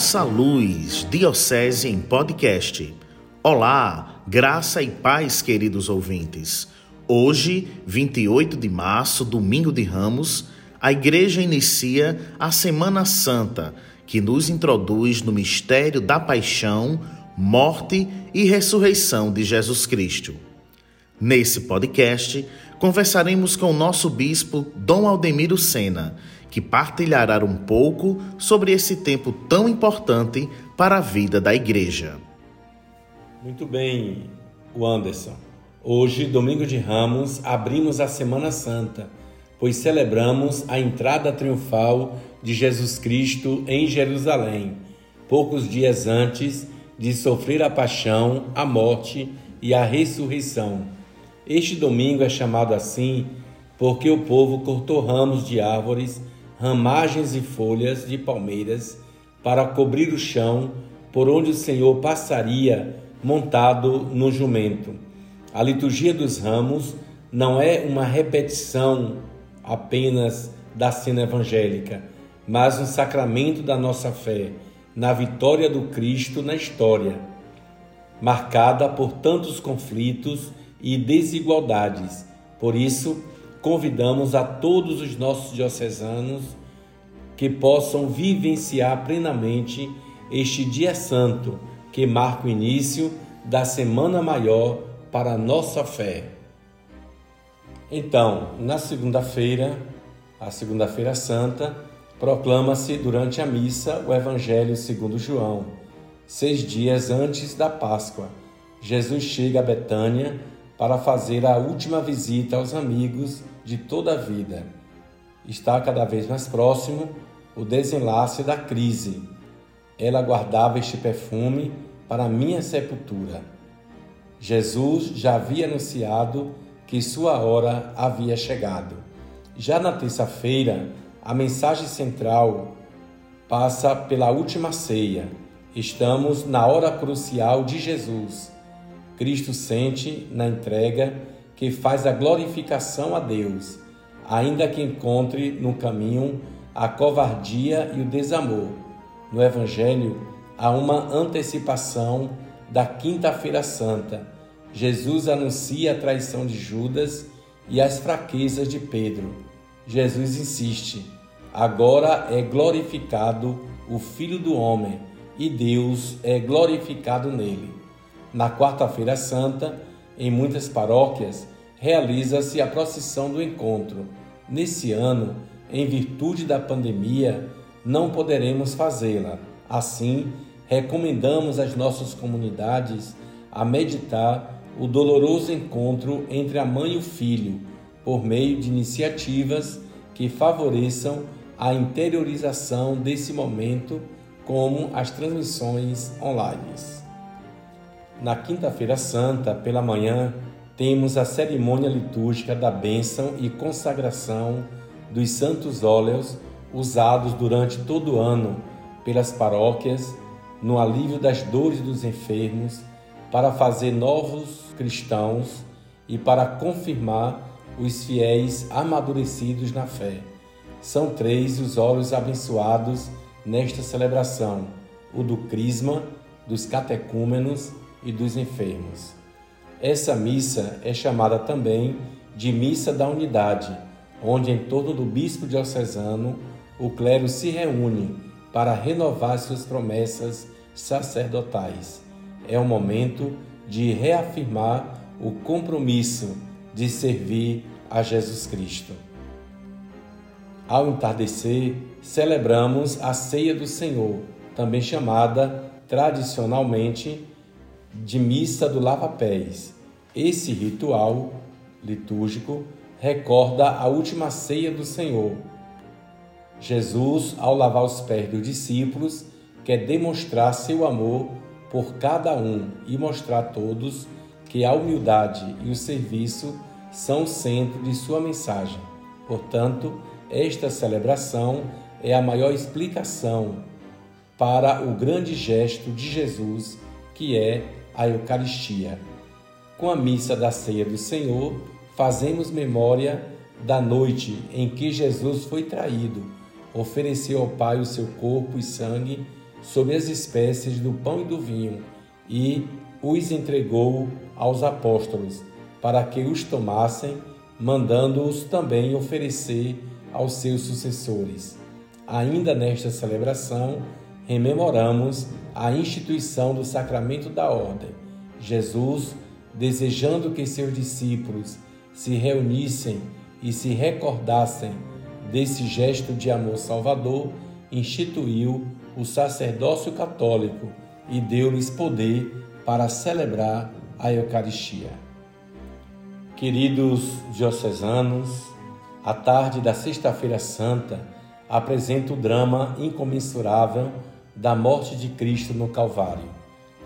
Nossa Luz, Diocese em Podcast. Olá, graça e paz, queridos ouvintes. Hoje, 28 de março, domingo de Ramos, a Igreja inicia a Semana Santa, que nos introduz no mistério da paixão, morte e ressurreição de Jesus Cristo. Nesse podcast, conversaremos com o nosso bispo Dom Aldemiro Sena que partilhará um pouco sobre esse tempo tão importante para a vida da igreja. Muito bem, Anderson. Hoje, domingo de Ramos, abrimos a Semana Santa, pois celebramos a entrada triunfal de Jesus Cristo em Jerusalém, poucos dias antes de sofrer a paixão, a morte e a ressurreição. Este domingo é chamado assim porque o povo cortou ramos de árvores ramagens e folhas de palmeiras para cobrir o chão por onde o Senhor passaria montado no jumento. A liturgia dos ramos não é uma repetição apenas da cena evangélica, mas um sacramento da nossa fé, na vitória do Cristo na história, marcada por tantos conflitos e desigualdades. Por isso, convidamos a todos os nossos diocesanos que possam vivenciar plenamente este dia santo que marca o início da Semana Maior para a nossa fé. Então, na segunda-feira, a Segunda-feira Santa, proclama-se durante a missa o Evangelho segundo João. Seis dias antes da Páscoa, Jesus chega a Betânia para fazer a última visita aos amigos de toda a vida. Está cada vez mais próximo o desenlace da crise. Ela guardava este perfume para minha sepultura. Jesus já havia anunciado que sua hora havia chegado. Já na terça-feira, a mensagem central passa pela última ceia. Estamos na hora crucial de Jesus Cristo sente na entrega que faz a glorificação a Deus, ainda que encontre no caminho a covardia e o desamor. No Evangelho há uma antecipação da Quinta-feira Santa. Jesus anuncia a traição de Judas e as fraquezas de Pedro. Jesus insiste: agora é glorificado o Filho do Homem e Deus é glorificado nele. Na Quarta-feira Santa, em muitas paróquias, realiza-se a procissão do encontro. Nesse ano, em virtude da pandemia, não poderemos fazê-la. Assim, recomendamos às nossas comunidades a meditar o doloroso encontro entre a mãe e o filho, por meio de iniciativas que favoreçam a interiorização desse momento, como as transmissões online. Na Quinta-feira Santa, pela manhã, temos a cerimônia litúrgica da bênção e consagração dos santos óleos usados durante todo o ano pelas paróquias no alívio das dores dos enfermos, para fazer novos cristãos e para confirmar os fiéis amadurecidos na fé. São três os óleos abençoados nesta celebração: o do Crisma, dos catecúmenos e dos enfermos. Essa missa é chamada também de Missa da Unidade, onde, em torno do bispo diocesano, o clero se reúne para renovar suas promessas sacerdotais. É o momento de reafirmar o compromisso de servir a Jesus Cristo. Ao entardecer, celebramos a Ceia do Senhor, também chamada tradicionalmente de missa do lava-pés. Esse ritual litúrgico recorda a última ceia do Senhor. Jesus, ao lavar os pés dos discípulos, quer demonstrar seu amor por cada um e mostrar a todos que a humildade e o serviço são o centro de sua mensagem. Portanto, esta celebração é a maior explicação para o grande gesto de Jesus, que é a Eucaristia. Com a missa da ceia do Senhor, fazemos memória da noite em que Jesus foi traído, ofereceu ao Pai o seu corpo e sangue sobre as espécies do pão e do vinho e os entregou aos apóstolos para que os tomassem, mandando-os também oferecer aos seus sucessores. Ainda nesta celebração, rememoramos a instituição do sacramento da ordem. Jesus, desejando que seus discípulos se reunissem e se recordassem desse gesto de amor salvador, instituiu o sacerdócio católico e deu-lhes poder para celebrar a Eucaristia. Queridos diocesanos, a tarde da Sexta-feira Santa apresenta o drama incomensurável da morte de Cristo no Calvário.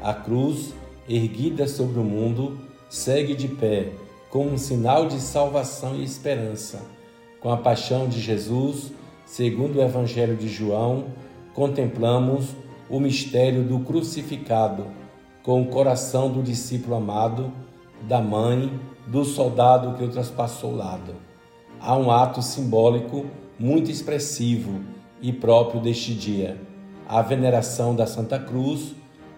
A cruz, erguida sobre o mundo, segue de pé como um sinal de salvação e esperança. Com a paixão de Jesus, segundo o Evangelho de João, contemplamos o mistério do crucificado, com o coração do discípulo amado, da mãe, do soldado que o traspassou o lado. Há um ato simbólico muito expressivo e próprio deste dia, a veneração da Santa Cruz,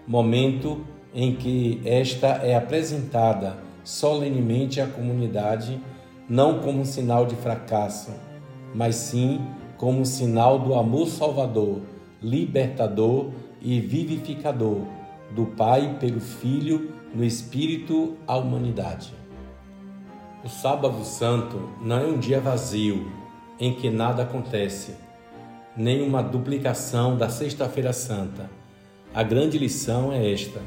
momento em que esta é apresentada solenemente à comunidade, não como um sinal de fracasso, mas sim como um sinal do amor salvador libertador e vivificador do Pai pelo Filho no Espírito à humanidade. O Sábado Santo não é um dia vazio em que nada acontece, nem uma duplicação da Sexta-feira Santa. A grande lição é esta: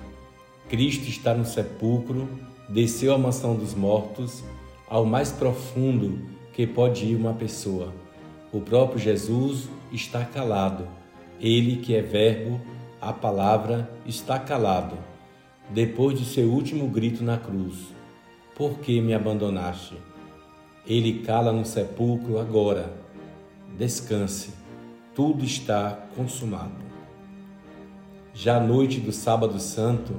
Cristo está no sepulcro, desceu à mansão dos mortos, ao mais profundo que pode ir uma pessoa. O próprio Jesus está calado ele que é Verbo, a palavra, está calado, depois de seu último grito na cruz: Por que me abandonaste? Ele cala no sepulcro agora. Descanse, tudo está consumado. Já à noite do Sábado Santo,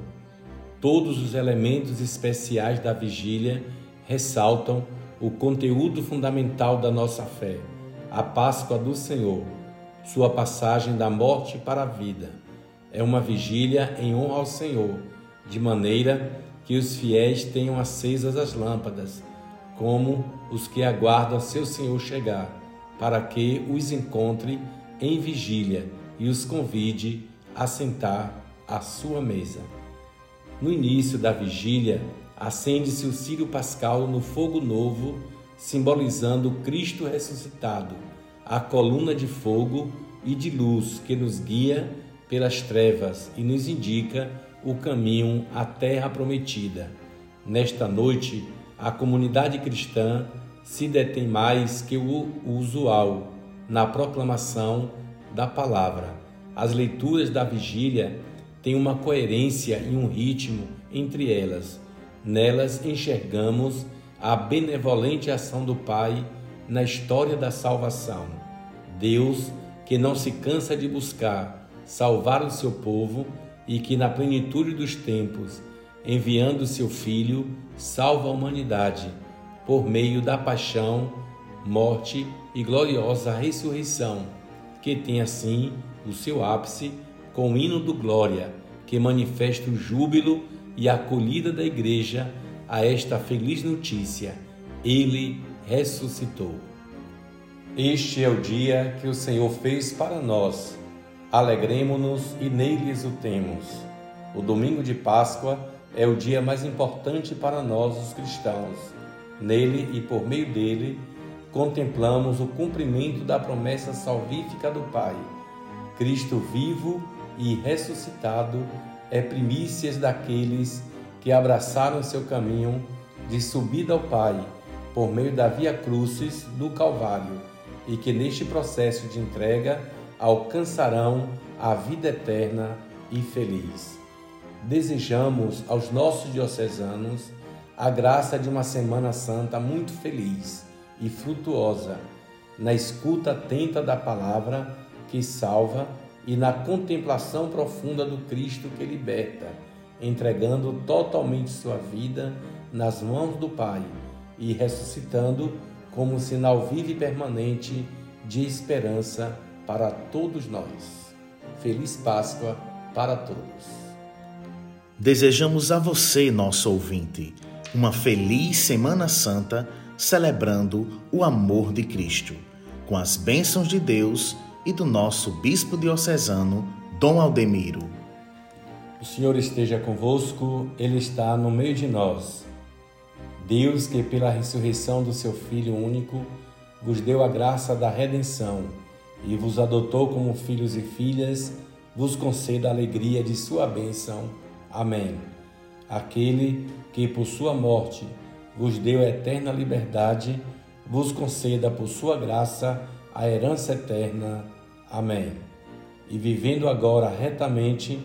todos os elementos especiais da vigília ressaltam o conteúdo fundamental da nossa fé, a Páscoa do Senhor sua passagem da morte para a vida. É uma vigília em honra ao Senhor, de maneira que os fiéis tenham acesas as lâmpadas, como os que aguardam seu Senhor chegar, para que os encontre em vigília e os convide a sentar à sua mesa. No início da vigília, acende-se o círio pascal no fogo novo, simbolizando Cristo ressuscitado a coluna de fogo e de luz que nos guia pelas trevas e nos indica o caminho à terra prometida. Nesta noite, a comunidade cristã se detém mais que o usual na proclamação da palavra. As leituras da vigília têm uma coerência e um ritmo entre elas. Nelas enxergamos a benevolente ação do Pai na história da salvação. Deus que não se cansa de buscar salvar o seu povo e que, na plenitude dos tempos, enviando seu Filho, salva a humanidade por meio da paixão, morte e gloriosa ressurreição, que tem assim o seu ápice com o hino do Glória, que manifesta o júbilo e a acolhida da Igreja a esta feliz notícia: Ele ressuscitou. Este é o dia que o Senhor fez para nós. Alegremo-nos e nele exultemos. O domingo de Páscoa é o dia mais importante para nós, os cristãos. Nele e por meio dele, contemplamos o cumprimento da promessa salvífica do Pai. Cristo vivo e ressuscitado é primícias daqueles que abraçaram seu caminho de subida ao Pai por meio da via crucis do Calvário e que neste processo de entrega alcançarão a vida eterna e feliz. Desejamos aos nossos diocesanos a graça de uma Semana Santa muito feliz e frutuosa, na escuta atenta da palavra que salva e na contemplação profunda do Cristo que liberta, entregando totalmente sua vida nas mãos do Pai e ressuscitando como sinal vivo e permanente de esperança para todos nós. Feliz Páscoa para todos. Desejamos a você, nosso ouvinte, uma feliz Semana Santa celebrando o amor de Cristo, com as bênçãos de Deus e do nosso Bispo Diocesano, Dom Aldemiro. O Senhor esteja convosco, Ele está no meio de nós. Deus, que pela ressurreição do seu Filho único, vos deu a graça da redenção e vos adotou como filhos e filhas, vos conceda a alegria de sua bênção. Amém. Aquele que por sua morte vos deu a eterna liberdade, vos conceda por sua graça a herança eterna. Amém. E vivendo agora retamente,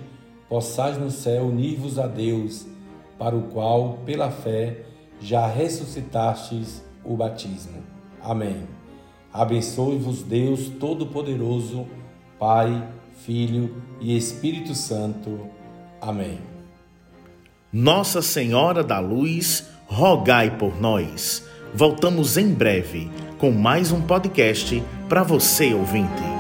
possais no céu unir-vos a Deus, para o qual, pela fé, já ressuscitastes o batismo. Amém. Abençoe-vos Deus Todo-Poderoso, Pai, Filho e Espírito Santo. Amém. Nossa Senhora da Luz, rogai por nós. Voltamos em breve com mais um podcast para você ouvinte.